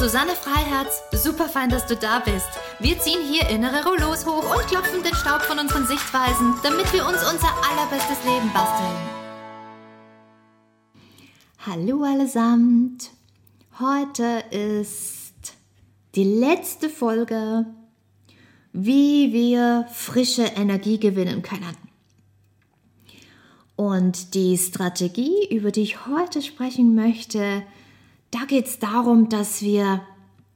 Susanne Freiherz. Super fein, dass du da bist. Wir ziehen hier innere Rollos hoch und klopfen den Staub von unseren Sichtweisen, damit wir uns unser allerbestes Leben basteln. Hallo allesamt. Heute ist die letzte Folge, wie wir frische Energie gewinnen können. Und die Strategie, über die ich heute sprechen möchte, da geht es darum, dass wir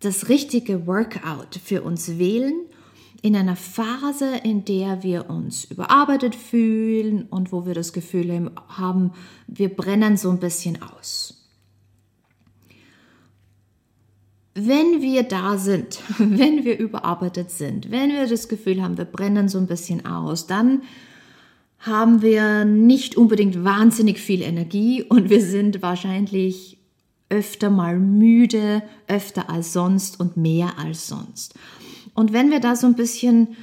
das richtige Workout für uns wählen in einer Phase, in der wir uns überarbeitet fühlen und wo wir das Gefühl haben, wir brennen so ein bisschen aus. Wenn wir da sind, wenn wir überarbeitet sind, wenn wir das Gefühl haben, wir brennen so ein bisschen aus, dann haben wir nicht unbedingt wahnsinnig viel Energie und wir sind wahrscheinlich öfter mal müde, öfter als sonst und mehr als sonst. Und wenn wir da so ein bisschen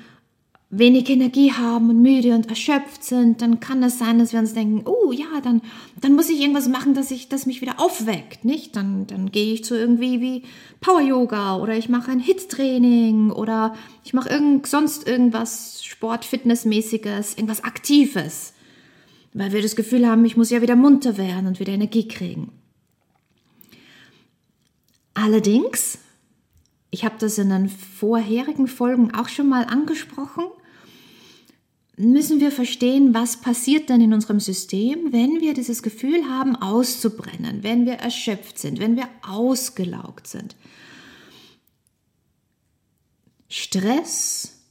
wenig Energie haben und müde und erschöpft sind, dann kann es sein, dass wir uns denken, oh ja, dann, dann muss ich irgendwas machen, dass ich, das mich wieder aufweckt, nicht? Dann, dann gehe ich zu irgendwie wie Power Yoga oder ich mache ein Hit-Training oder ich mache irgend, sonst irgendwas Sport, Fitnessmäßiges, irgendwas Aktives. Weil wir das Gefühl haben, ich muss ja wieder munter werden und wieder Energie kriegen. Allerdings, ich habe das in den vorherigen Folgen auch schon mal angesprochen, müssen wir verstehen, was passiert dann in unserem System, wenn wir dieses Gefühl haben, auszubrennen, wenn wir erschöpft sind, wenn wir ausgelaugt sind. Stress,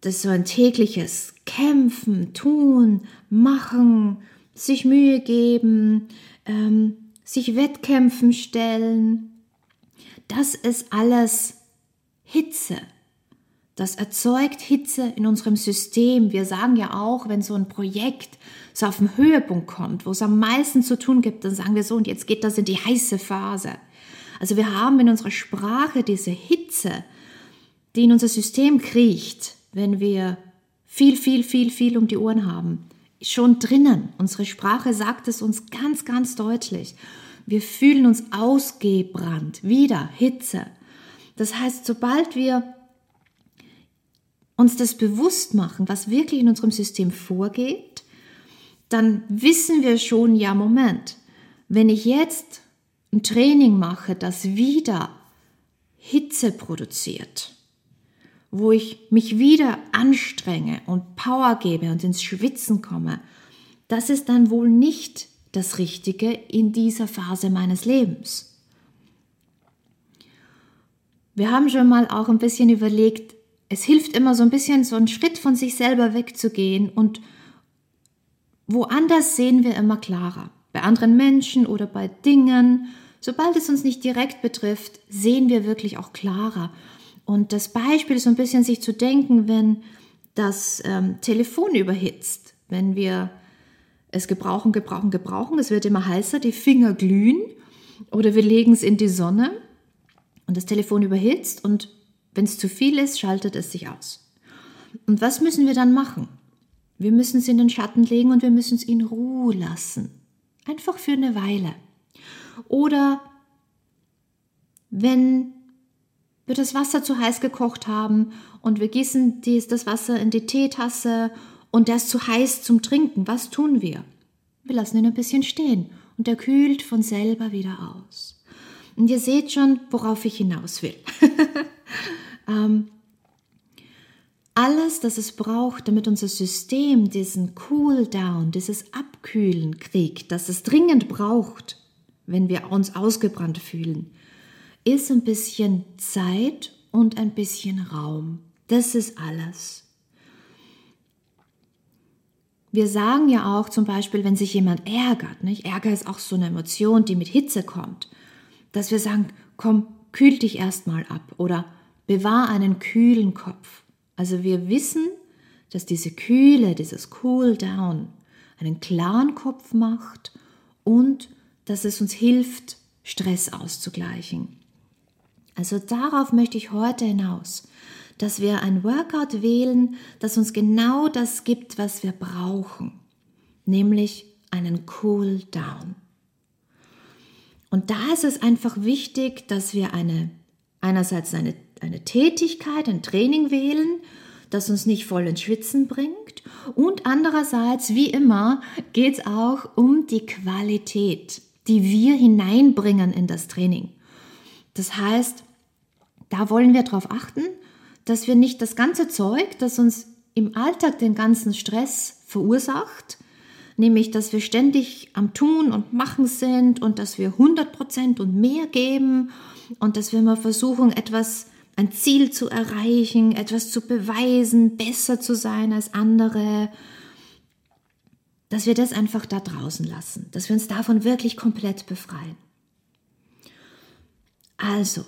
das ist so ein tägliches Kämpfen, Tun, Machen, sich Mühe geben, ähm, sich Wettkämpfen stellen. Das ist alles Hitze. Das erzeugt Hitze in unserem System. Wir sagen ja auch, wenn so ein Projekt so auf den Höhepunkt kommt, wo es am meisten zu tun gibt, dann sagen wir so, und jetzt geht das in die heiße Phase. Also wir haben in unserer Sprache diese Hitze, die in unser System kriecht, wenn wir viel, viel, viel, viel um die Ohren haben schon drinnen. Unsere Sprache sagt es uns ganz, ganz deutlich. Wir fühlen uns ausgebrannt, wieder Hitze. Das heißt, sobald wir uns das bewusst machen, was wirklich in unserem System vorgeht, dann wissen wir schon, ja, Moment, wenn ich jetzt ein Training mache, das wieder Hitze produziert, wo ich mich wieder anstrenge und Power gebe und ins Schwitzen komme, das ist dann wohl nicht das Richtige in dieser Phase meines Lebens. Wir haben schon mal auch ein bisschen überlegt, es hilft immer so ein bisschen so einen Schritt von sich selber wegzugehen und woanders sehen wir immer klarer. Bei anderen Menschen oder bei Dingen, sobald es uns nicht direkt betrifft, sehen wir wirklich auch klarer. Und das Beispiel ist so ein bisschen sich zu denken, wenn das ähm, Telefon überhitzt, wenn wir es gebrauchen, gebrauchen, gebrauchen, es wird immer heißer, die Finger glühen oder wir legen es in die Sonne und das Telefon überhitzt und wenn es zu viel ist, schaltet es sich aus. Und was müssen wir dann machen? Wir müssen es in den Schatten legen und wir müssen es in Ruhe lassen. Einfach für eine Weile. Oder wenn wir das Wasser zu heiß gekocht haben und wir gießen das Wasser in die Teetasse und der ist zu heiß zum Trinken, was tun wir? Wir lassen ihn ein bisschen stehen und er kühlt von selber wieder aus. Und ihr seht schon, worauf ich hinaus will. ähm, alles, das es braucht, damit unser System diesen Cool-Down, dieses Abkühlen kriegt, das es dringend braucht, wenn wir uns ausgebrannt fühlen, ist ein bisschen Zeit und ein bisschen Raum. Das ist alles. Wir sagen ja auch zum Beispiel, wenn sich jemand ärgert, nicht? Ärger ist auch so eine Emotion, die mit Hitze kommt, dass wir sagen, komm, kühl dich erstmal ab oder bewahr einen kühlen Kopf. Also wir wissen, dass diese Kühle, dieses Cool Down einen klaren Kopf macht und dass es uns hilft, Stress auszugleichen. Also darauf möchte ich heute hinaus, dass wir ein Workout wählen, das uns genau das gibt, was wir brauchen, nämlich einen Cool Down. Und da ist es einfach wichtig, dass wir eine, einerseits eine, eine Tätigkeit, ein Training wählen, das uns nicht voll ins Schwitzen bringt. Und andererseits, wie immer, geht es auch um die Qualität, die wir hineinbringen in das Training. Das heißt, da wollen wir darauf achten, dass wir nicht das ganze Zeug, das uns im Alltag den ganzen Stress verursacht, nämlich dass wir ständig am Tun und Machen sind und dass wir 100% und mehr geben und dass wir mal versuchen, etwas, ein Ziel zu erreichen, etwas zu beweisen, besser zu sein als andere, dass wir das einfach da draußen lassen, dass wir uns davon wirklich komplett befreien. Also,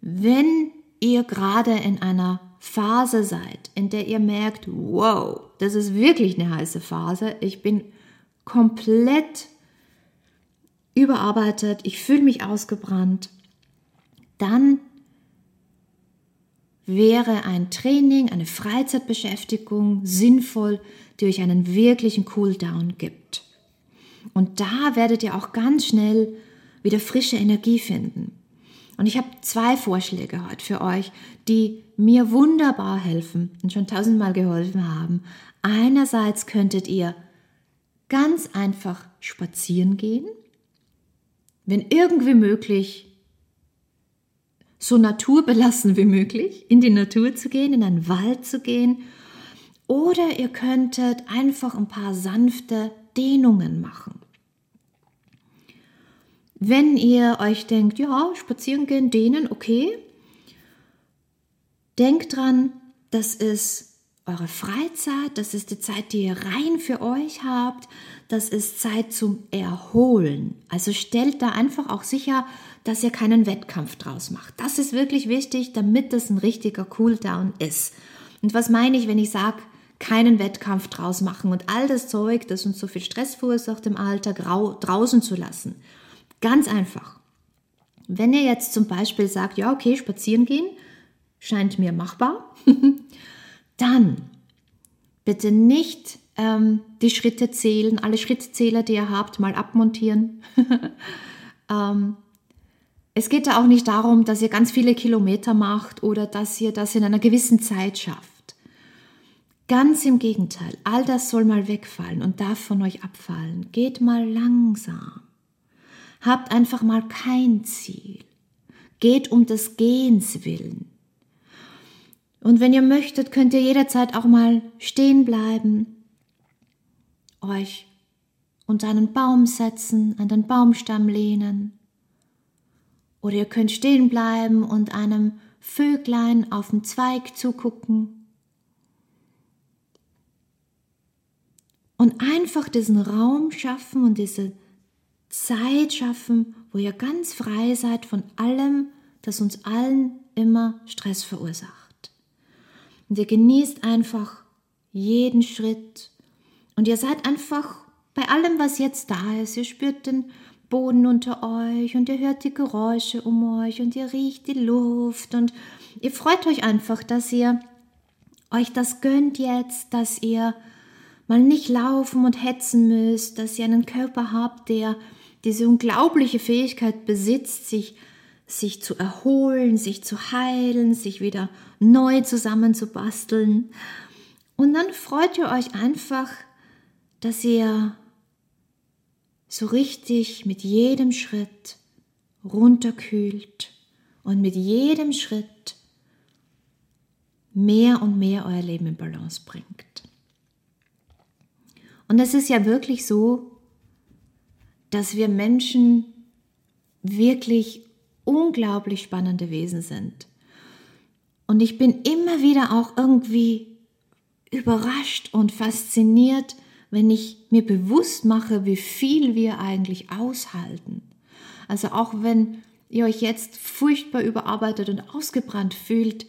wenn ihr gerade in einer Phase seid, in der ihr merkt, wow, das ist wirklich eine heiße Phase, ich bin komplett überarbeitet, ich fühle mich ausgebrannt, dann wäre ein Training, eine Freizeitbeschäftigung sinnvoll, die euch einen wirklichen Cooldown gibt. Und da werdet ihr auch ganz schnell wieder frische Energie finden. Und ich habe zwei Vorschläge heute für euch, die mir wunderbar helfen und schon tausendmal geholfen haben. Einerseits könntet ihr ganz einfach spazieren gehen, wenn irgendwie möglich, so naturbelassen wie möglich, in die Natur zu gehen, in einen Wald zu gehen. Oder ihr könntet einfach ein paar sanfte Dehnungen machen. Wenn ihr euch denkt, ja, spazieren gehen, dehnen, okay, denkt dran, das ist eure Freizeit, das ist die Zeit, die ihr rein für euch habt, das ist Zeit zum Erholen. Also stellt da einfach auch sicher, dass ihr keinen Wettkampf draus macht. Das ist wirklich wichtig, damit das ein richtiger Cooldown ist. Und was meine ich, wenn ich sage, keinen Wettkampf draus machen und all das Zeug, das uns so viel Stress verursacht im Alltag, draußen zu lassen? Ganz einfach. Wenn ihr jetzt zum Beispiel sagt, ja, okay, spazieren gehen, scheint mir machbar. Dann bitte nicht ähm, die Schritte zählen, alle Schrittzähler, die ihr habt, mal abmontieren. ähm, es geht da auch nicht darum, dass ihr ganz viele Kilometer macht oder dass ihr das in einer gewissen Zeit schafft. Ganz im Gegenteil, all das soll mal wegfallen und darf von euch abfallen. Geht mal langsam. Habt einfach mal kein Ziel. Geht um des Gehens willen. Und wenn ihr möchtet, könnt ihr jederzeit auch mal stehen bleiben, euch unter einen Baum setzen, an den Baumstamm lehnen. Oder ihr könnt stehen bleiben und einem Vöglein auf dem Zweig zugucken. Und einfach diesen Raum schaffen und diese Zeit schaffen, wo ihr ganz frei seid von allem, das uns allen immer Stress verursacht. Und ihr genießt einfach jeden Schritt. Und ihr seid einfach bei allem, was jetzt da ist. Ihr spürt den Boden unter euch und ihr hört die Geräusche um euch und ihr riecht die Luft und ihr freut euch einfach, dass ihr euch das gönnt jetzt, dass ihr mal nicht laufen und hetzen müsst, dass ihr einen Körper habt, der diese unglaubliche Fähigkeit besitzt, sich sich zu erholen, sich zu heilen, sich wieder neu zusammenzubasteln. Und dann freut ihr euch einfach, dass ihr so richtig mit jedem Schritt runterkühlt und mit jedem Schritt mehr und mehr euer Leben in Balance bringt. Und es ist ja wirklich so, dass wir Menschen wirklich unglaublich spannende Wesen sind. Und ich bin immer wieder auch irgendwie überrascht und fasziniert, wenn ich mir bewusst mache, wie viel wir eigentlich aushalten. Also auch wenn ihr euch jetzt furchtbar überarbeitet und ausgebrannt fühlt,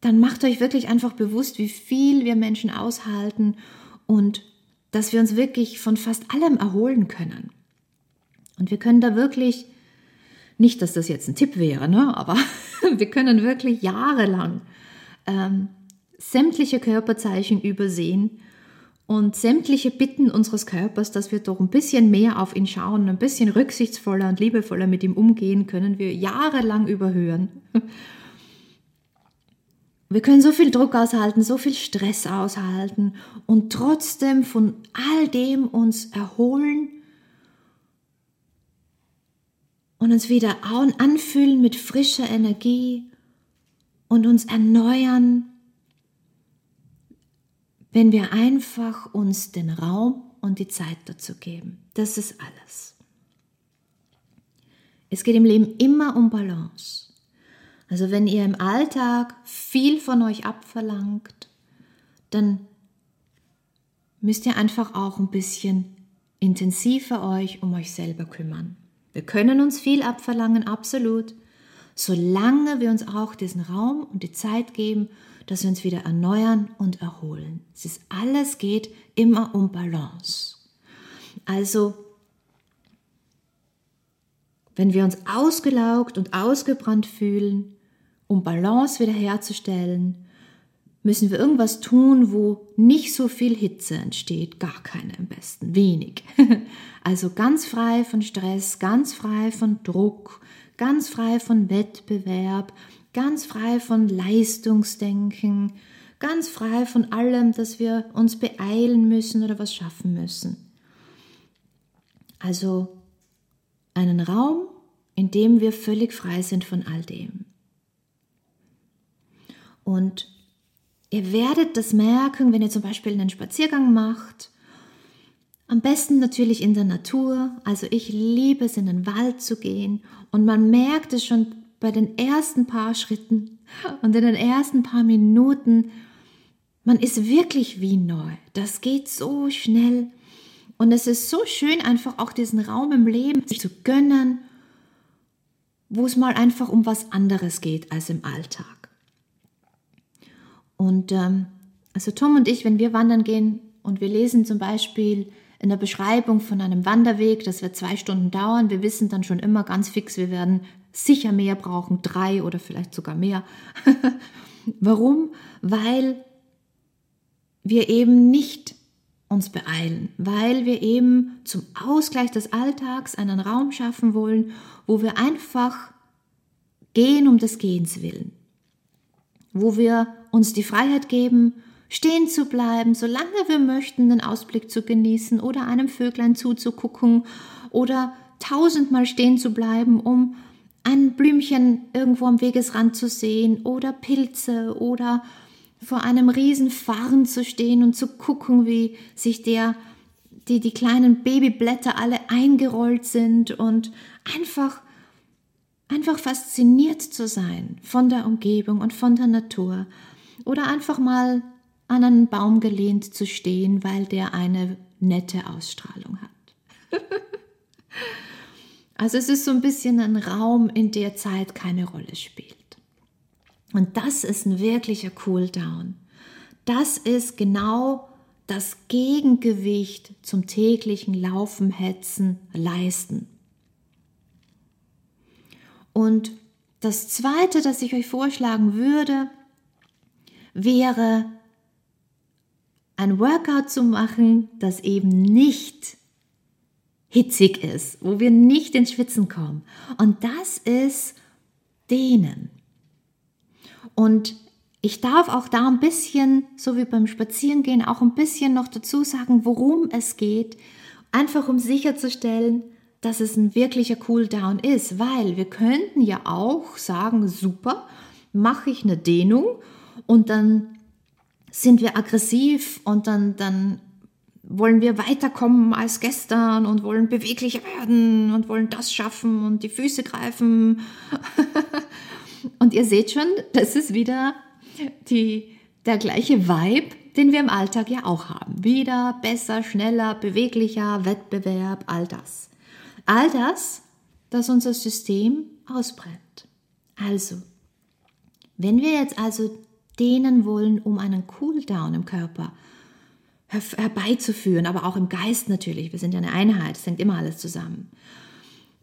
dann macht euch wirklich einfach bewusst, wie viel wir Menschen aushalten und dass wir uns wirklich von fast allem erholen können. Und wir können da wirklich, nicht, dass das jetzt ein Tipp wäre, ne, aber wir können wirklich jahrelang ähm, sämtliche Körperzeichen übersehen und sämtliche Bitten unseres Körpers, dass wir doch ein bisschen mehr auf ihn schauen, ein bisschen rücksichtsvoller und liebevoller mit ihm umgehen, können wir jahrelang überhören. Wir können so viel Druck aushalten, so viel Stress aushalten und trotzdem von all dem uns erholen und uns wieder anfühlen mit frischer Energie und uns erneuern, wenn wir einfach uns den Raum und die Zeit dazu geben. Das ist alles. Es geht im Leben immer um Balance. Also wenn ihr im Alltag viel von euch abverlangt, dann müsst ihr einfach auch ein bisschen intensiver euch um euch selber kümmern. Wir können uns viel abverlangen, absolut, solange wir uns auch diesen Raum und die Zeit geben, dass wir uns wieder erneuern und erholen. Es ist alles geht immer um Balance. Also wenn wir uns ausgelaugt und ausgebrannt fühlen, um Balance wiederherzustellen, müssen wir irgendwas tun, wo nicht so viel Hitze entsteht, gar keine am besten, wenig. Also ganz frei von Stress, ganz frei von Druck, ganz frei von Wettbewerb, ganz frei von Leistungsdenken, ganz frei von allem, dass wir uns beeilen müssen oder was schaffen müssen. Also einen Raum, in dem wir völlig frei sind von all dem. Und ihr werdet das merken, wenn ihr zum Beispiel einen Spaziergang macht. Am besten natürlich in der Natur. Also ich liebe es, in den Wald zu gehen. Und man merkt es schon bei den ersten paar Schritten und in den ersten paar Minuten. Man ist wirklich wie neu. Das geht so schnell. Und es ist so schön, einfach auch diesen Raum im Leben zu gönnen, wo es mal einfach um was anderes geht als im Alltag. Und ähm, also Tom und ich, wenn wir wandern gehen und wir lesen zum Beispiel in der Beschreibung von einem Wanderweg, das wird zwei Stunden dauern, wir wissen dann schon immer ganz fix, wir werden sicher mehr brauchen, drei oder vielleicht sogar mehr. Warum? Weil wir eben nicht uns beeilen, weil wir eben zum Ausgleich des Alltags einen Raum schaffen wollen, wo wir einfach gehen um des Gehens willen wo wir uns die Freiheit geben, stehen zu bleiben, solange wir möchten, den Ausblick zu genießen oder einem Vöglein zuzugucken oder tausendmal stehen zu bleiben, um ein Blümchen irgendwo am Wegesrand zu sehen oder Pilze oder vor einem riesen Farn zu stehen und zu gucken, wie sich der die die kleinen Babyblätter alle eingerollt sind und einfach einfach fasziniert zu sein von der Umgebung und von der Natur oder einfach mal an einen Baum gelehnt zu stehen, weil der eine nette Ausstrahlung hat. also es ist so ein bisschen ein Raum, in der Zeit keine Rolle spielt. Und das ist ein wirklicher Cooldown. Das ist genau das Gegengewicht zum täglichen Laufen, Hetzen, Leisten. Und das Zweite, das ich euch vorschlagen würde, wäre ein Workout zu machen, das eben nicht hitzig ist, wo wir nicht ins Schwitzen kommen. Und das ist Dehnen. Und ich darf auch da ein bisschen, so wie beim Spazierengehen, auch ein bisschen noch dazu sagen, worum es geht, einfach um sicherzustellen, dass es ein wirklicher Cooldown ist, weil wir könnten ja auch sagen, super, mache ich eine Dehnung und dann sind wir aggressiv und dann, dann wollen wir weiterkommen als gestern und wollen beweglicher werden und wollen das schaffen und die Füße greifen. und ihr seht schon, das ist wieder die, der gleiche Vibe, den wir im Alltag ja auch haben. Wieder besser, schneller, beweglicher, Wettbewerb, all das. All das, das unser System ausbrennt. Also, wenn wir jetzt also dehnen wollen, um einen Cooldown im Körper her herbeizuführen, aber auch im Geist natürlich. Wir sind ja eine Einheit, es hängt immer alles zusammen.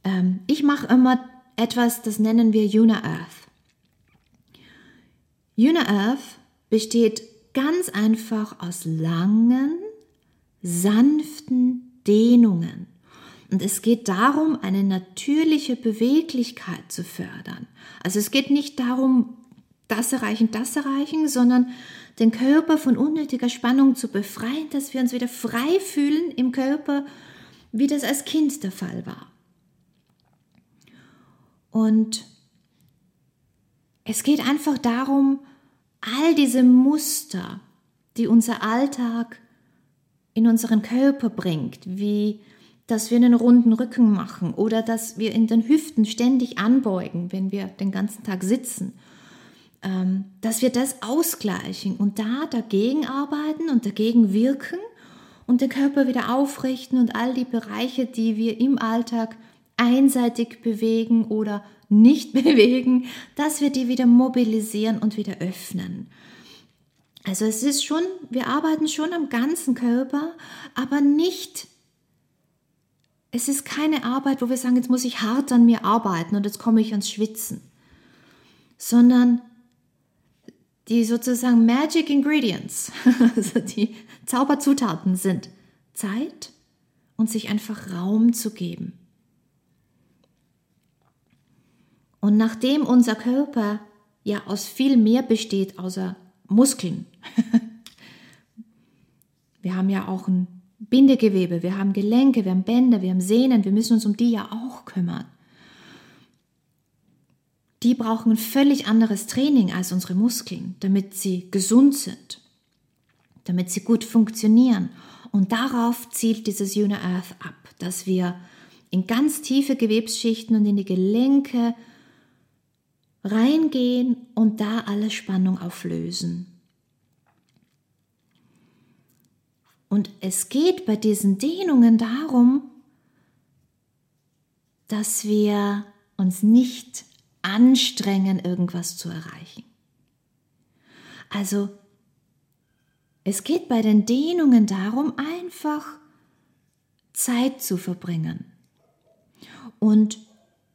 Ähm, ich mache immer etwas, das nennen wir Una Earth. Una Earth besteht ganz einfach aus langen, sanften Dehnungen. Und es geht darum, eine natürliche Beweglichkeit zu fördern. Also es geht nicht darum, das erreichen, das erreichen, sondern den Körper von unnötiger Spannung zu befreien, dass wir uns wieder frei fühlen im Körper, wie das als Kind der Fall war. Und es geht einfach darum, all diese Muster, die unser Alltag in unseren Körper bringt, wie dass wir einen runden Rücken machen oder dass wir in den Hüften ständig anbeugen, wenn wir den ganzen Tag sitzen, dass wir das ausgleichen und da dagegen arbeiten und dagegen wirken und den Körper wieder aufrichten und all die Bereiche, die wir im Alltag einseitig bewegen oder nicht bewegen, dass wir die wieder mobilisieren und wieder öffnen. Also es ist schon, wir arbeiten schon am ganzen Körper, aber nicht, es ist keine Arbeit, wo wir sagen, jetzt muss ich hart an mir arbeiten und jetzt komme ich ans Schwitzen, sondern die sozusagen Magic Ingredients, also die Zauberzutaten sind Zeit und sich einfach Raum zu geben. Und nachdem unser Körper ja aus viel mehr besteht außer Muskeln. wir haben ja auch ein Bindegewebe, wir haben Gelenke, wir haben Bänder, wir haben Sehnen, wir müssen uns um die ja auch kümmern. Die brauchen ein völlig anderes Training als unsere Muskeln, damit sie gesund sind, damit sie gut funktionieren. Und darauf zielt dieses Una Earth ab, dass wir in ganz tiefe Gewebsschichten und in die Gelenke reingehen und da alle Spannung auflösen. Und es geht bei diesen Dehnungen darum, dass wir uns nicht anstrengen, irgendwas zu erreichen. Also es geht bei den Dehnungen darum, einfach Zeit zu verbringen. Und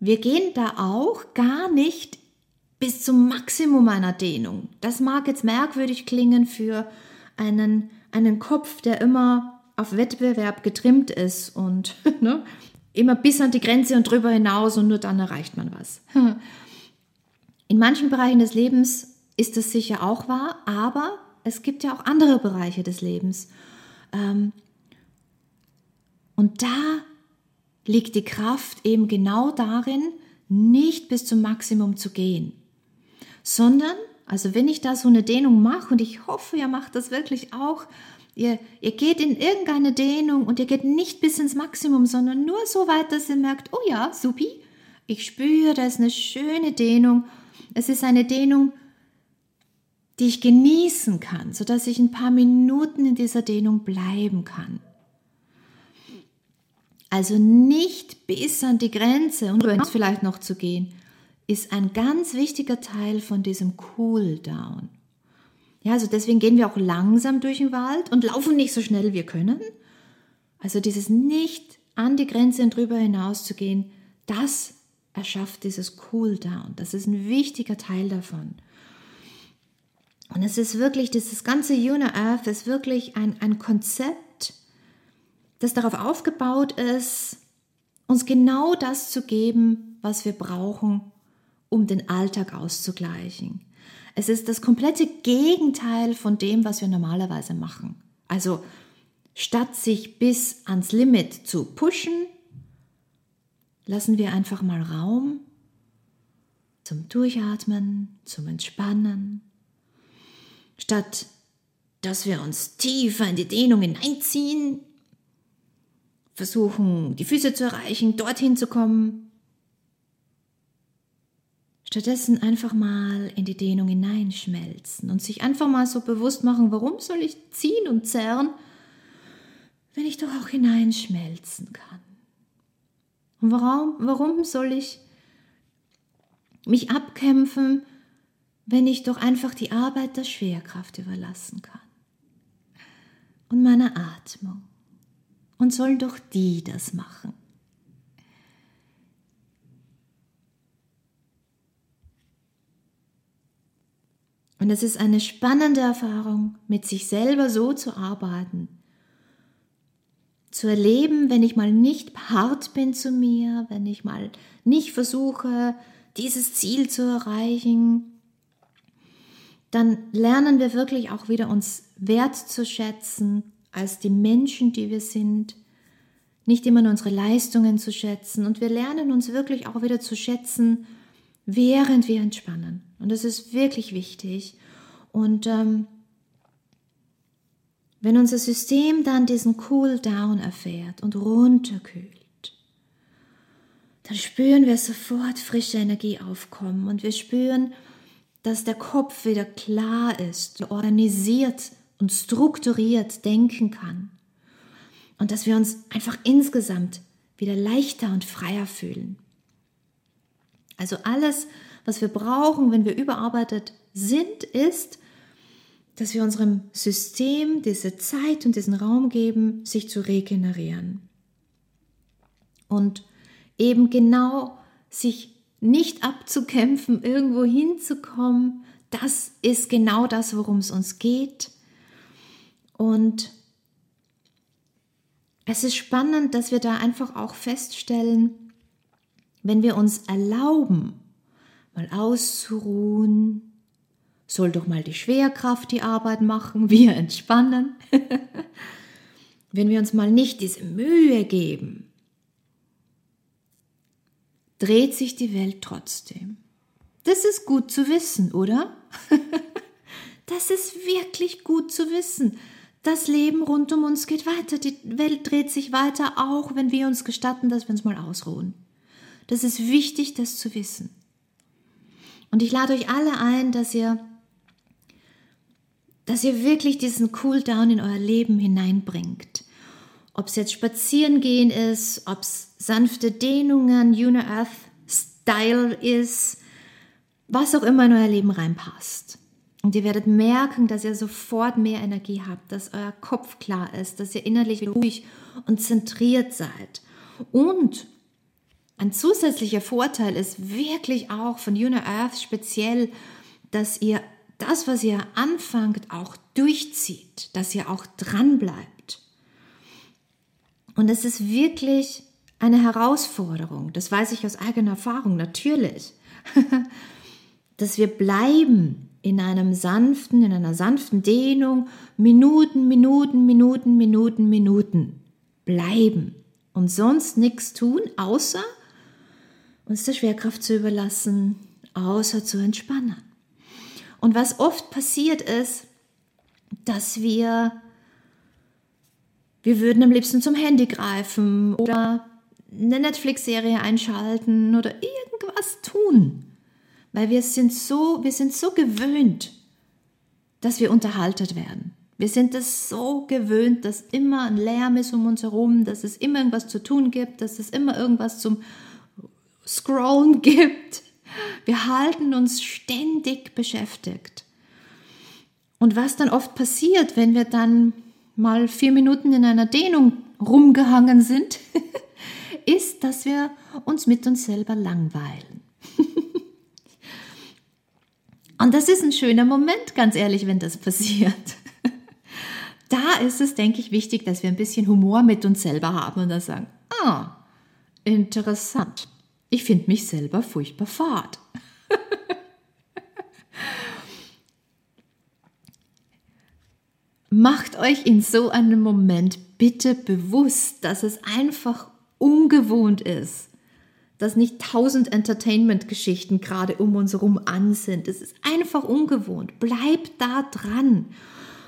wir gehen da auch gar nicht bis zum Maximum einer Dehnung. Das mag jetzt merkwürdig klingen für einen, einen Kopf, der immer auf Wettbewerb getrimmt ist und ne, immer bis an die Grenze und drüber hinaus und nur dann erreicht man was. In manchen Bereichen des Lebens ist das sicher auch wahr, aber es gibt ja auch andere Bereiche des Lebens. Ähm, und da liegt die Kraft eben genau darin, nicht bis zum Maximum zu gehen sondern, also wenn ich da so eine Dehnung mache und ich hoffe, ihr macht das wirklich auch, ihr, ihr geht in irgendeine Dehnung und ihr geht nicht bis ins Maximum, sondern nur so weit, dass ihr merkt, oh ja, supi, ich spüre, da ist eine schöne Dehnung. Es ist eine Dehnung, die ich genießen kann, sodass ich ein paar Minuten in dieser Dehnung bleiben kann. Also nicht bis an die Grenze und vielleicht noch zu gehen, ist ein ganz wichtiger Teil von diesem Cool-Down. Ja, also deswegen gehen wir auch langsam durch den Wald und laufen nicht so schnell wir können. Also dieses nicht an die Grenze und drüber hinaus zu gehen, das erschafft dieses Cool-Down. Das ist ein wichtiger Teil davon. Und es ist wirklich, dieses ganze Una Earth ist wirklich ein, ein Konzept, das darauf aufgebaut ist, uns genau das zu geben, was wir brauchen, um den Alltag auszugleichen. Es ist das komplette Gegenteil von dem, was wir normalerweise machen. Also statt sich bis ans Limit zu pushen, lassen wir einfach mal Raum zum Durchatmen, zum Entspannen. Statt dass wir uns tiefer in die Dehnung hineinziehen, versuchen die Füße zu erreichen, dorthin zu kommen, Stattdessen einfach mal in die Dehnung hineinschmelzen und sich einfach mal so bewusst machen, warum soll ich ziehen und zerren, wenn ich doch auch hineinschmelzen kann. Und warum, warum soll ich mich abkämpfen, wenn ich doch einfach die Arbeit der Schwerkraft überlassen kann und meiner Atmung? Und sollen doch die das machen? Und es ist eine spannende Erfahrung, mit sich selber so zu arbeiten. Zu erleben, wenn ich mal nicht hart bin zu mir, wenn ich mal nicht versuche, dieses Ziel zu erreichen, dann lernen wir wirklich auch wieder uns wertzuschätzen als die Menschen, die wir sind, nicht immer nur unsere Leistungen zu schätzen und wir lernen uns wirklich auch wieder zu schätzen, während wir entspannen. Und das ist wirklich wichtig. Und ähm, wenn unser System dann diesen Cool-Down erfährt und runterkühlt, dann spüren wir sofort frische Energie aufkommen und wir spüren, dass der Kopf wieder klar ist, organisiert und strukturiert denken kann und dass wir uns einfach insgesamt wieder leichter und freier fühlen. Also alles, was wir brauchen, wenn wir überarbeitet sind, ist, dass wir unserem System diese Zeit und diesen Raum geben, sich zu regenerieren. Und eben genau sich nicht abzukämpfen, irgendwo hinzukommen, das ist genau das, worum es uns geht. Und es ist spannend, dass wir da einfach auch feststellen, wenn wir uns erlauben, mal auszuruhen, soll doch mal die Schwerkraft die Arbeit machen, wir entspannen. wenn wir uns mal nicht diese Mühe geben, dreht sich die Welt trotzdem. Das ist gut zu wissen, oder? das ist wirklich gut zu wissen. Das Leben rund um uns geht weiter. Die Welt dreht sich weiter, auch wenn wir uns gestatten, dass wir uns mal ausruhen. Das ist wichtig, das zu wissen. Und ich lade euch alle ein, dass ihr, dass ihr wirklich diesen Cooldown in euer Leben hineinbringt. Ob es jetzt spazieren gehen ist, ob es sanfte Dehnungen, Una Earth Style ist, was auch immer in euer Leben reinpasst. Und ihr werdet merken, dass ihr sofort mehr Energie habt, dass euer Kopf klar ist, dass ihr innerlich ruhig und zentriert seid. Und ein zusätzlicher Vorteil ist wirklich auch von Una Earth speziell, dass ihr das, was ihr anfangt, auch durchzieht, dass ihr auch dran bleibt. Und es ist wirklich eine Herausforderung, das weiß ich aus eigener Erfahrung natürlich, dass wir bleiben in einem sanften, in einer sanften Dehnung, Minuten, Minuten, Minuten, Minuten, Minuten bleiben und sonst nichts tun, außer uns der Schwerkraft zu überlassen, außer zu entspannen. Und was oft passiert ist, dass wir, wir würden am liebsten zum Handy greifen oder eine Netflix-Serie einschalten oder irgendwas tun. Weil wir sind so, wir sind so gewöhnt, dass wir unterhaltet werden. Wir sind es so gewöhnt, dass immer ein Lärm ist um uns herum, dass es immer irgendwas zu tun gibt, dass es immer irgendwas zum Scrollen gibt. Wir halten uns ständig beschäftigt. Und was dann oft passiert, wenn wir dann mal vier Minuten in einer Dehnung rumgehangen sind, ist, dass wir uns mit uns selber langweilen. Und das ist ein schöner Moment, ganz ehrlich, wenn das passiert. Da ist es, denke ich, wichtig, dass wir ein bisschen Humor mit uns selber haben und dann sagen, ah, interessant. Ich finde mich selber furchtbar fad. Macht euch in so einem Moment bitte bewusst, dass es einfach ungewohnt ist, dass nicht tausend Entertainment-Geschichten gerade um uns herum an sind. Es ist einfach ungewohnt. Bleibt da dran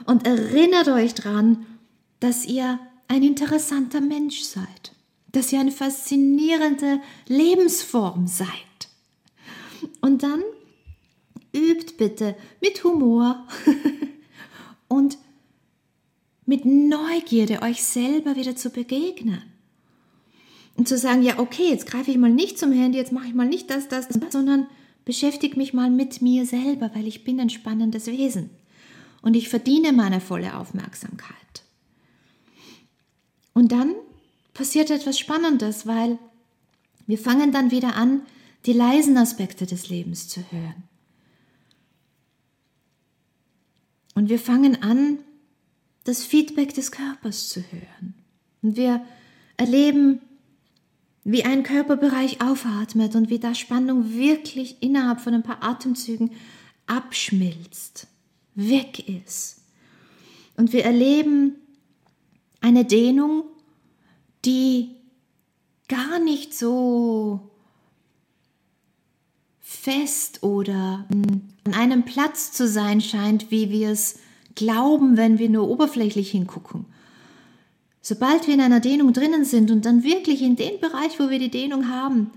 und erinnert euch dran, dass ihr ein interessanter Mensch seid, dass ihr eine faszinierende Lebensform seid. Und dann übt bitte mit Humor und mit Neugierde euch selber wieder zu begegnen. Und zu sagen, ja, okay, jetzt greife ich mal nicht zum Handy, jetzt mache ich mal nicht das, das, das, sondern beschäftige mich mal mit mir selber, weil ich bin ein spannendes Wesen und ich verdiene meine volle Aufmerksamkeit. Und dann passiert etwas Spannendes, weil wir fangen dann wieder an, die leisen Aspekte des Lebens zu hören. Und wir fangen an, das Feedback des Körpers zu hören. Und wir erleben, wie ein Körperbereich aufatmet und wie da Spannung wirklich innerhalb von ein paar Atemzügen abschmilzt, weg ist. Und wir erleben eine Dehnung, die gar nicht so fest oder an einem Platz zu sein scheint, wie wir es glauben, wenn wir nur oberflächlich hingucken. Sobald wir in einer Dehnung drinnen sind und dann wirklich in den Bereich, wo wir die Dehnung haben,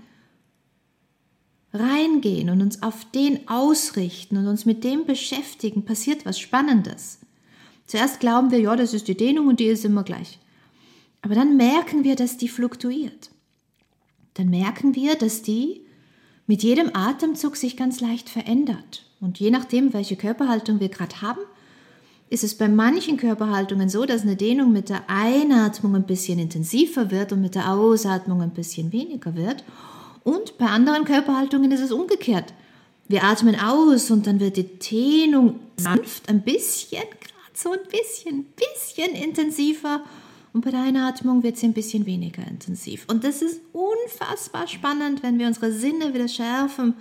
reingehen und uns auf den ausrichten und uns mit dem beschäftigen, passiert was Spannendes. Zuerst glauben wir, ja, das ist die Dehnung und die ist immer gleich. Aber dann merken wir, dass die fluktuiert. Dann merken wir, dass die mit jedem Atemzug sich ganz leicht verändert. Und je nachdem, welche Körperhaltung wir gerade haben, ist es bei manchen Körperhaltungen so, dass eine Dehnung mit der Einatmung ein bisschen intensiver wird und mit der Ausatmung ein bisschen weniger wird. Und bei anderen Körperhaltungen ist es umgekehrt. Wir atmen aus und dann wird die Dehnung sanft ein bisschen, gerade so ein bisschen, bisschen intensiver. Und bei der Einatmung wird sie ein bisschen weniger intensiv. Und das ist unfassbar spannend, wenn wir unsere Sinne wieder schärfen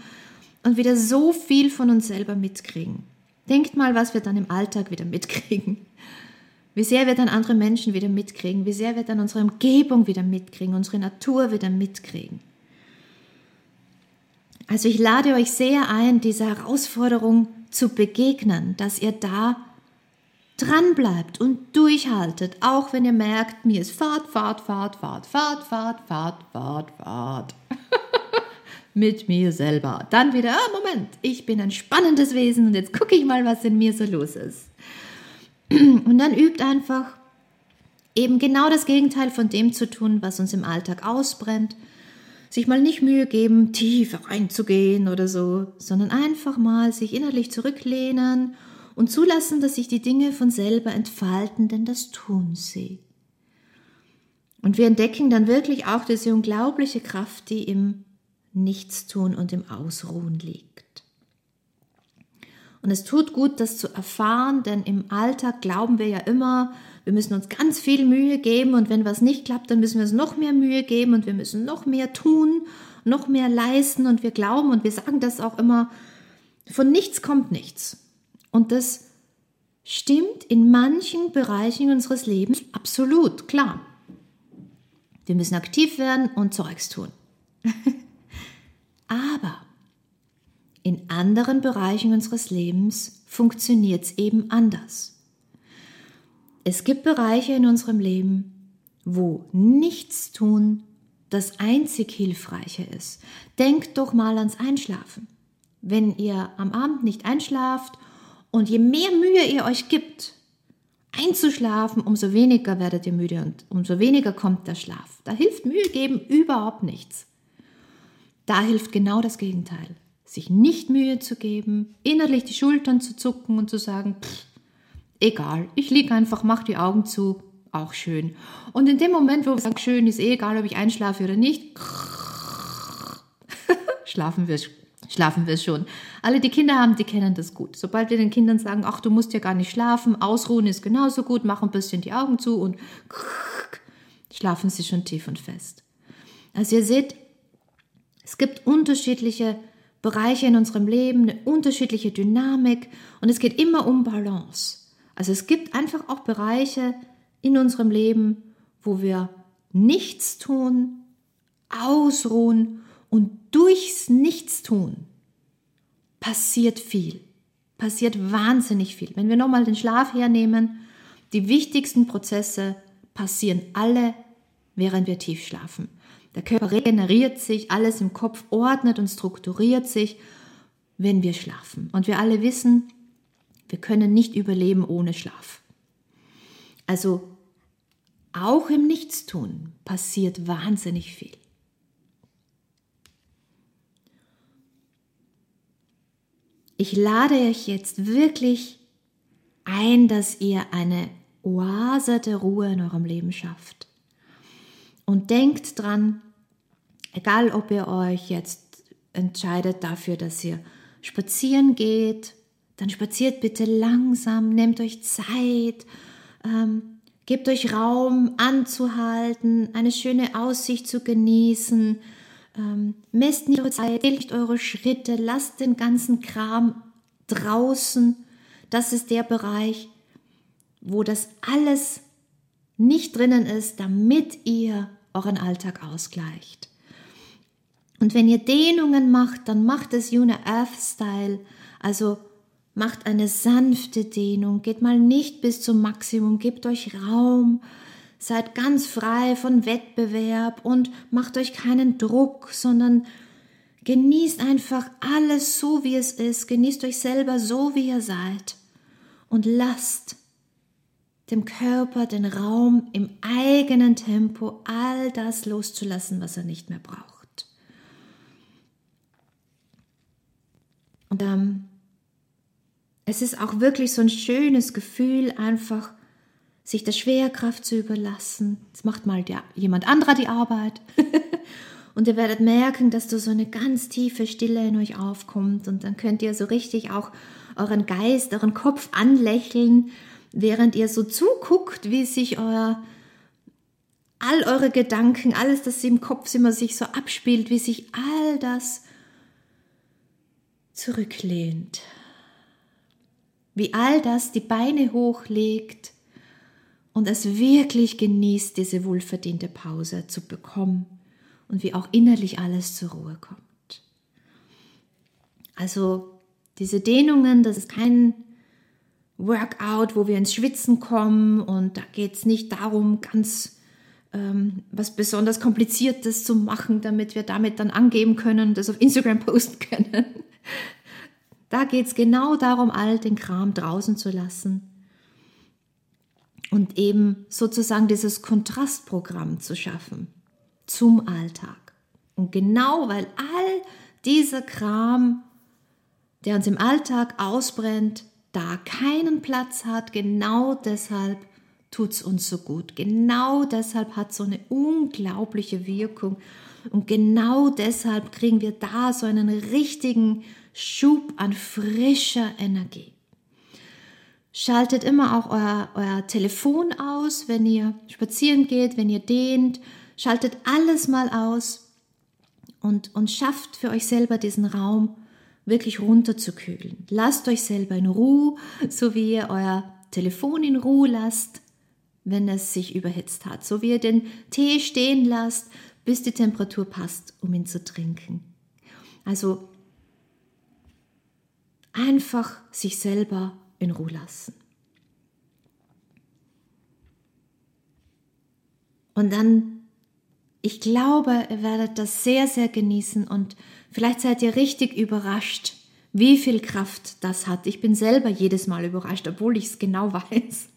und wieder so viel von uns selber mitkriegen. Denkt mal, was wir dann im Alltag wieder mitkriegen. Wie sehr wir dann andere Menschen wieder mitkriegen, wie sehr wir dann unsere Umgebung wieder mitkriegen, unsere Natur wieder mitkriegen. Also ich lade euch sehr ein, dieser Herausforderung zu begegnen, dass ihr da dran bleibt und durchhaltet, auch wenn ihr merkt, mir ist Fahrt, Fahrt, Fahrt, Fahrt, Fahrt, Fahrt, Fahrt, Fahrt, Fahrt. mit mir selber. Dann wieder, ah, Moment, ich bin ein spannendes Wesen und jetzt gucke ich mal, was in mir so los ist. Und dann übt einfach eben genau das Gegenteil von dem zu tun, was uns im Alltag ausbrennt. Sich mal nicht Mühe geben, tiefer reinzugehen oder so, sondern einfach mal sich innerlich zurücklehnen und zulassen, dass sich die Dinge von selber entfalten, denn das tun sie. Und wir entdecken dann wirklich auch diese unglaubliche Kraft, die im Nichtstun und im Ausruhen liegt. Und es tut gut, das zu erfahren, denn im Alltag glauben wir ja immer, wir müssen uns ganz viel Mühe geben und wenn was nicht klappt, dann müssen wir uns noch mehr Mühe geben und wir müssen noch mehr tun, noch mehr leisten und wir glauben und wir sagen das auch immer, von nichts kommt nichts. Und das stimmt in manchen Bereichen unseres Lebens absolut, klar. Wir müssen aktiv werden und Zeugs tun. Aber in anderen Bereichen unseres Lebens funktioniert es eben anders. Es gibt Bereiche in unserem Leben, wo nichts tun das einzig Hilfreiche ist. Denkt doch mal ans Einschlafen. Wenn ihr am Abend nicht einschlaft und je mehr Mühe ihr euch gibt, einzuschlafen, umso weniger werdet ihr müde und umso weniger kommt der Schlaf. Da hilft Mühe geben überhaupt nichts. Da hilft genau das Gegenteil. Sich nicht Mühe zu geben, innerlich die Schultern zu zucken und zu sagen, pff, egal, ich liege einfach, mach die Augen zu, auch schön. Und in dem Moment, wo wir sagen, schön ist eh egal, ob ich einschlafe oder nicht, schlafen wir, schlafen wir schon. Alle, die Kinder haben, die kennen das gut. Sobald wir den Kindern sagen, ach, du musst ja gar nicht schlafen, ausruhen ist genauso gut, mach ein bisschen die Augen zu und schlafen sie schon tief und fest. Also ihr seht, es gibt unterschiedliche Bereiche in unserem Leben, eine unterschiedliche Dynamik und es geht immer um Balance. Also es gibt einfach auch Bereiche in unserem Leben, wo wir nichts tun, ausruhen und durchs Nichtstun passiert viel, passiert wahnsinnig viel. Wenn wir nochmal den Schlaf hernehmen, die wichtigsten Prozesse passieren alle, während wir tief schlafen. Der Körper regeneriert sich, alles im Kopf ordnet und strukturiert sich, wenn wir schlafen. Und wir alle wissen, wir können nicht überleben ohne Schlaf. Also auch im Nichtstun passiert wahnsinnig viel. Ich lade euch jetzt wirklich ein, dass ihr eine Oase der Ruhe in eurem Leben schafft. Und denkt dran, egal ob ihr euch jetzt entscheidet dafür, dass ihr spazieren geht, dann spaziert bitte langsam, nehmt euch Zeit, ähm, gebt euch Raum anzuhalten, eine schöne Aussicht zu genießen, ähm, messt nicht eure Zeit, zählt eure Schritte, lasst den ganzen Kram draußen. Das ist der Bereich, wo das alles nicht drinnen ist, damit ihr euren Alltag ausgleicht. Und wenn ihr Dehnungen macht, dann macht es Juna Earth Style, also macht eine sanfte Dehnung, geht mal nicht bis zum Maximum, gebt euch Raum, seid ganz frei von Wettbewerb und macht euch keinen Druck, sondern genießt einfach alles so, wie es ist, genießt euch selber so, wie ihr seid und lasst dem Körper den Raum im eigenen Tempo all das loszulassen, was er nicht mehr braucht. Und ähm, es ist auch wirklich so ein schönes Gefühl, einfach sich der Schwerkraft zu überlassen. Jetzt macht mal der, jemand anderer die Arbeit. und ihr werdet merken, dass da so eine ganz tiefe Stille in euch aufkommt. Und dann könnt ihr so richtig auch euren Geist, euren Kopf anlächeln, während ihr so zuguckt, wie sich euer all eure Gedanken, alles, das im Kopf immer sich so abspielt, wie sich all das zurücklehnt wie all das die Beine hochlegt und es wirklich genießt, diese wohlverdiente Pause zu bekommen und wie auch innerlich alles zur Ruhe kommt. Also diese Dehnungen, das ist kein Workout, wo wir ins Schwitzen kommen und da geht es nicht darum, ganz ähm, was besonders Kompliziertes zu machen, damit wir damit dann angeben können und das auf Instagram posten können. Da geht es genau darum, all den Kram draußen zu lassen und eben sozusagen dieses Kontrastprogramm zu schaffen zum Alltag. Und genau weil all dieser Kram, der uns im Alltag ausbrennt, da keinen Platz hat, genau deshalb tut es uns so gut. Genau deshalb hat so eine unglaubliche Wirkung. Und genau deshalb kriegen wir da so einen richtigen Schub an frischer Energie. Schaltet immer auch euer, euer Telefon aus, wenn ihr spazieren geht, wenn ihr dehnt. Schaltet alles mal aus und, und schafft für euch selber diesen Raum wirklich runterzukühlen. Lasst euch selber in Ruhe, so wie ihr euer Telefon in Ruhe lasst, wenn es sich überhitzt hat. So wie ihr den Tee stehen lasst, bis die Temperatur passt, um ihn zu trinken. Also einfach sich selber in Ruhe lassen. Und dann, ich glaube, ihr werdet das sehr, sehr genießen und vielleicht seid ihr richtig überrascht, wie viel Kraft das hat. Ich bin selber jedes Mal überrascht, obwohl ich es genau weiß.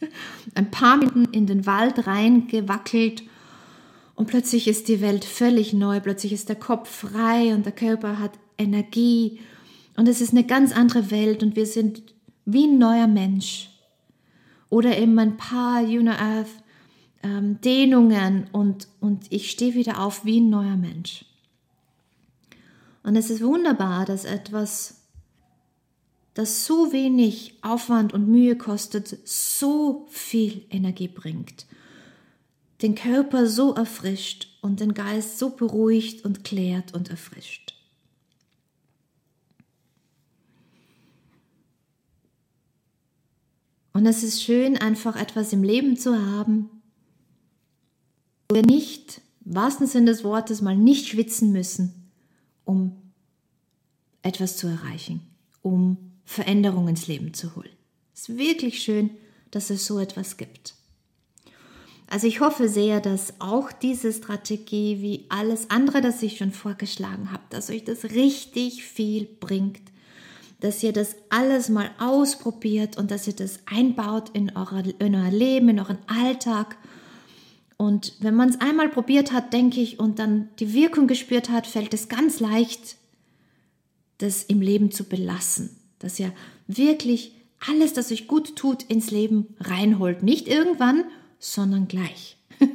Ein paar Minuten in den Wald reingewackelt und plötzlich ist die Welt völlig neu, plötzlich ist der Kopf frei und der Körper hat Energie und es ist eine ganz andere Welt und wir sind wie ein neuer Mensch. Oder eben ein paar Juno Earth ähm, Dehnungen und, und ich stehe wieder auf wie ein neuer Mensch. Und es ist wunderbar, dass etwas, das so wenig Aufwand und Mühe kostet, so viel Energie bringt. Den Körper so erfrischt und den Geist so beruhigt und klärt und erfrischt. Und es ist schön, einfach etwas im Leben zu haben, wo wir nicht, wahrsten Sinne des Wortes, mal nicht schwitzen müssen, um etwas zu erreichen, um Veränderungen ins Leben zu holen. Es ist wirklich schön, dass es so etwas gibt. Also ich hoffe sehr, dass auch diese Strategie wie alles andere, das ich schon vorgeschlagen habe, dass euch das richtig viel bringt dass ihr das alles mal ausprobiert und dass ihr das einbaut in, eure, in euer Leben, in euren Alltag. Und wenn man es einmal probiert hat, denke ich, und dann die Wirkung gespürt hat, fällt es ganz leicht, das im Leben zu belassen. dass ihr wirklich alles, das euch gut tut, ins Leben reinholt. Nicht irgendwann, sondern gleich.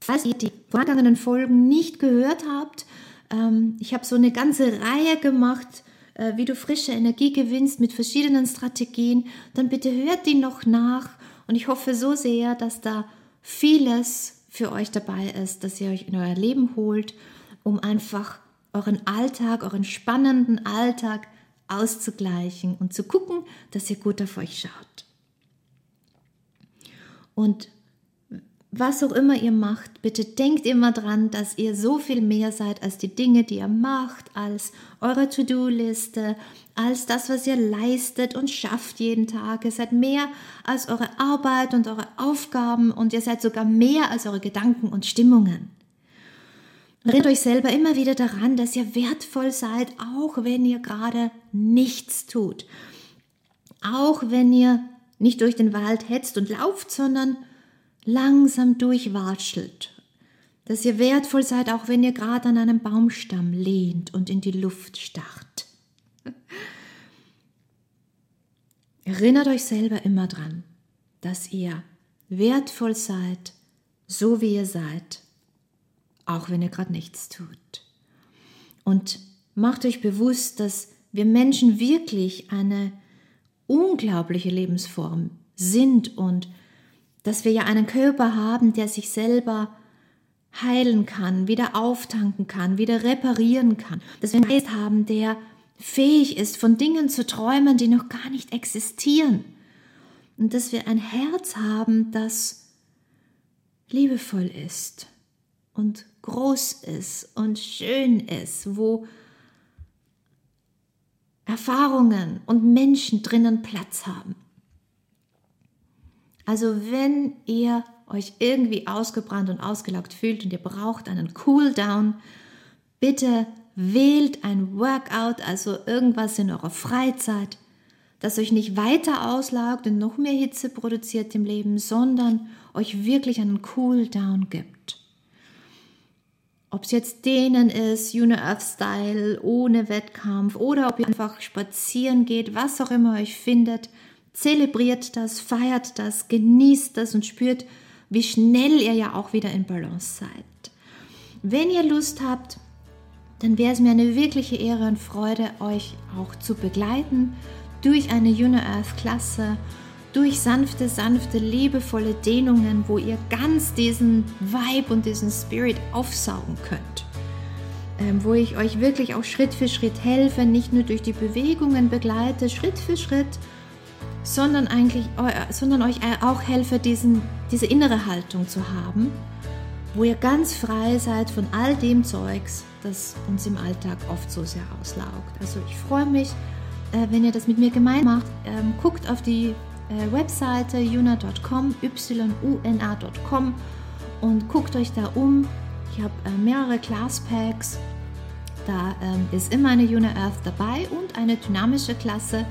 Falls ihr die vorangegangenen Folgen nicht gehört habt, ähm, ich habe so eine ganze Reihe gemacht, äh, wie du frische Energie gewinnst mit verschiedenen Strategien, dann bitte hört die noch nach und ich hoffe so sehr, dass da vieles für euch dabei ist, dass ihr euch in euer Leben holt, um einfach euren Alltag, euren spannenden Alltag auszugleichen und zu gucken, dass ihr gut auf euch schaut. Und was auch immer ihr macht, bitte denkt immer dran, dass ihr so viel mehr seid als die Dinge, die ihr macht, als eure To-Do-Liste, als das, was ihr leistet und schafft jeden Tag. Ihr seid mehr als eure Arbeit und eure Aufgaben und ihr seid sogar mehr als eure Gedanken und Stimmungen. Erinnert euch selber immer wieder daran, dass ihr wertvoll seid, auch wenn ihr gerade nichts tut. Auch wenn ihr nicht durch den Wald hetzt und lauft, sondern langsam durchwatschelt. Dass ihr wertvoll seid, auch wenn ihr gerade an einem Baumstamm lehnt und in die Luft starrt. Erinnert euch selber immer dran, dass ihr wertvoll seid, so wie ihr seid, auch wenn ihr gerade nichts tut. Und macht euch bewusst, dass wir Menschen wirklich eine unglaubliche Lebensform sind und dass wir ja einen Körper haben, der sich selber heilen kann, wieder auftanken kann, wieder reparieren kann. Dass wir einen Geist haben, der fähig ist, von Dingen zu träumen, die noch gar nicht existieren. Und dass wir ein Herz haben, das liebevoll ist und groß ist und schön ist, wo Erfahrungen und Menschen drinnen Platz haben. Also wenn ihr euch irgendwie ausgebrannt und ausgelaugt fühlt und ihr braucht einen Cooldown, bitte wählt ein Workout, also irgendwas in eurer Freizeit, das euch nicht weiter auslaugt und noch mehr Hitze produziert im Leben, sondern euch wirklich einen Cooldown gibt. Ob es jetzt denen ist, Juna Earth Style, ohne Wettkampf oder ob ihr einfach spazieren geht, was auch immer euch findet, Zelebriert das, feiert das, genießt das und spürt, wie schnell ihr ja auch wieder in Balance seid. Wenn ihr Lust habt, dann wäre es mir eine wirkliche Ehre und Freude, euch auch zu begleiten durch eine Juno Earth Klasse, durch sanfte, sanfte, liebevolle Dehnungen, wo ihr ganz diesen Vibe und diesen Spirit aufsaugen könnt. Ähm, wo ich euch wirklich auch Schritt für Schritt helfe, nicht nur durch die Bewegungen begleite, Schritt für Schritt, sondern eigentlich, sondern euch auch helfe, diesen, diese innere Haltung zu haben, wo ihr ganz frei seid von all dem Zeugs, das uns im Alltag oft so sehr auslaugt. Also ich freue mich, äh, wenn ihr das mit mir gemein macht. Ähm, guckt auf die äh, Webseite yuna.com, yuna.com und guckt euch da um. Ich habe äh, mehrere Classpacks. Da ähm, ist immer eine Yuna Earth dabei und eine dynamische Klasse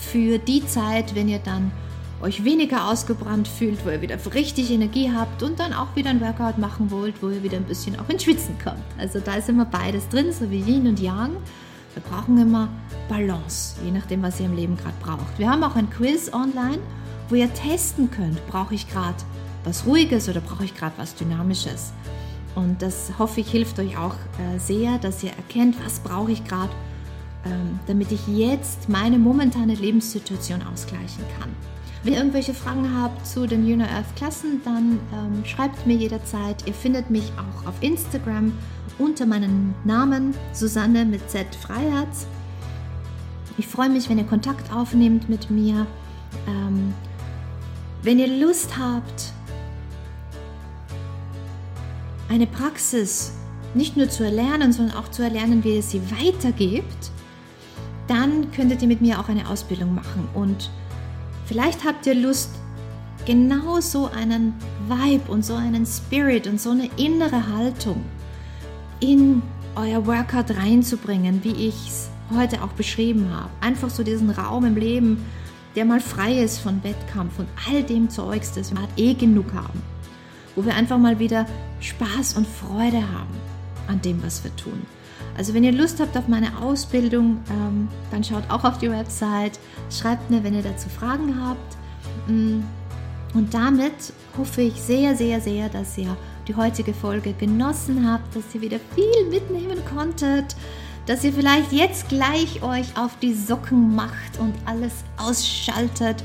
für die Zeit, wenn ihr dann euch weniger ausgebrannt fühlt, wo ihr wieder richtig Energie habt und dann auch wieder ein Workout machen wollt, wo ihr wieder ein bisschen auch ins Schwitzen kommt. Also da ist immer beides drin, so wie Yin und Yang. Wir brauchen immer Balance, je nachdem, was ihr im Leben gerade braucht. Wir haben auch ein Quiz online, wo ihr testen könnt, brauche ich gerade was Ruhiges oder brauche ich gerade was Dynamisches. Und das hoffe ich hilft euch auch äh, sehr, dass ihr erkennt, was brauche ich gerade damit ich jetzt meine momentane Lebenssituation ausgleichen kann. Wenn ihr irgendwelche Fragen habt zu den Junior Earth Klassen, dann ähm, schreibt mir jederzeit. Ihr findet mich auch auf Instagram unter meinem Namen Susanne mit Z Freiherz. Ich freue mich, wenn ihr Kontakt aufnehmt mit mir. Ähm, wenn ihr Lust habt, eine Praxis nicht nur zu erlernen, sondern auch zu erlernen, wie ihr sie weitergebt, dann könntet ihr mit mir auch eine Ausbildung machen. Und vielleicht habt ihr Lust, genau so einen Vibe und so einen Spirit und so eine innere Haltung in euer Workout reinzubringen, wie ich es heute auch beschrieben habe. Einfach so diesen Raum im Leben, der mal frei ist von Wettkampf und all dem Zeugs, das wir eh genug haben. Wo wir einfach mal wieder Spaß und Freude haben an dem, was wir tun. Also wenn ihr Lust habt auf meine Ausbildung, ähm, dann schaut auch auf die Website, schreibt mir, wenn ihr dazu Fragen habt. Mm, und damit hoffe ich sehr, sehr, sehr, dass ihr die heutige Folge genossen habt, dass ihr wieder viel mitnehmen konntet, dass ihr vielleicht jetzt gleich euch auf die Socken macht und alles ausschaltet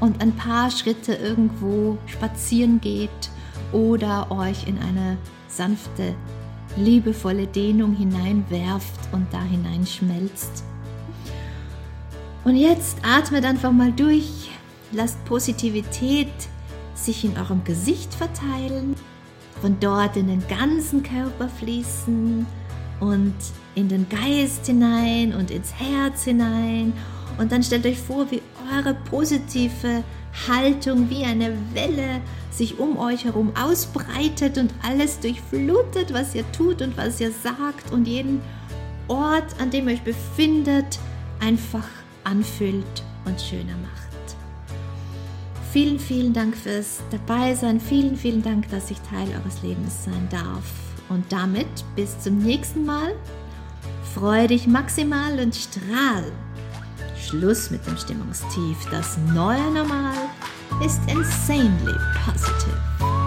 und ein paar Schritte irgendwo spazieren geht oder euch in eine sanfte, liebevolle Dehnung hineinwerft und da hineinschmelzt. Und jetzt atmet einfach mal durch, lasst Positivität sich in eurem Gesicht verteilen, von dort in den ganzen Körper fließen und in den Geist hinein und ins Herz hinein. Und dann stellt euch vor, wie eure positive Haltung wie eine Welle sich um euch herum ausbreitet und alles durchflutet, was ihr tut und was ihr sagt und jeden Ort, an dem ihr euch befindet, einfach anfüllt und schöner macht. Vielen, vielen Dank fürs Dabeisein. Vielen, vielen Dank, dass ich Teil eures Lebens sein darf. Und damit bis zum nächsten Mal. Freu dich maximal und strahl. Schluss mit dem Stimmungstief. Das neue Normal ist insanely positive.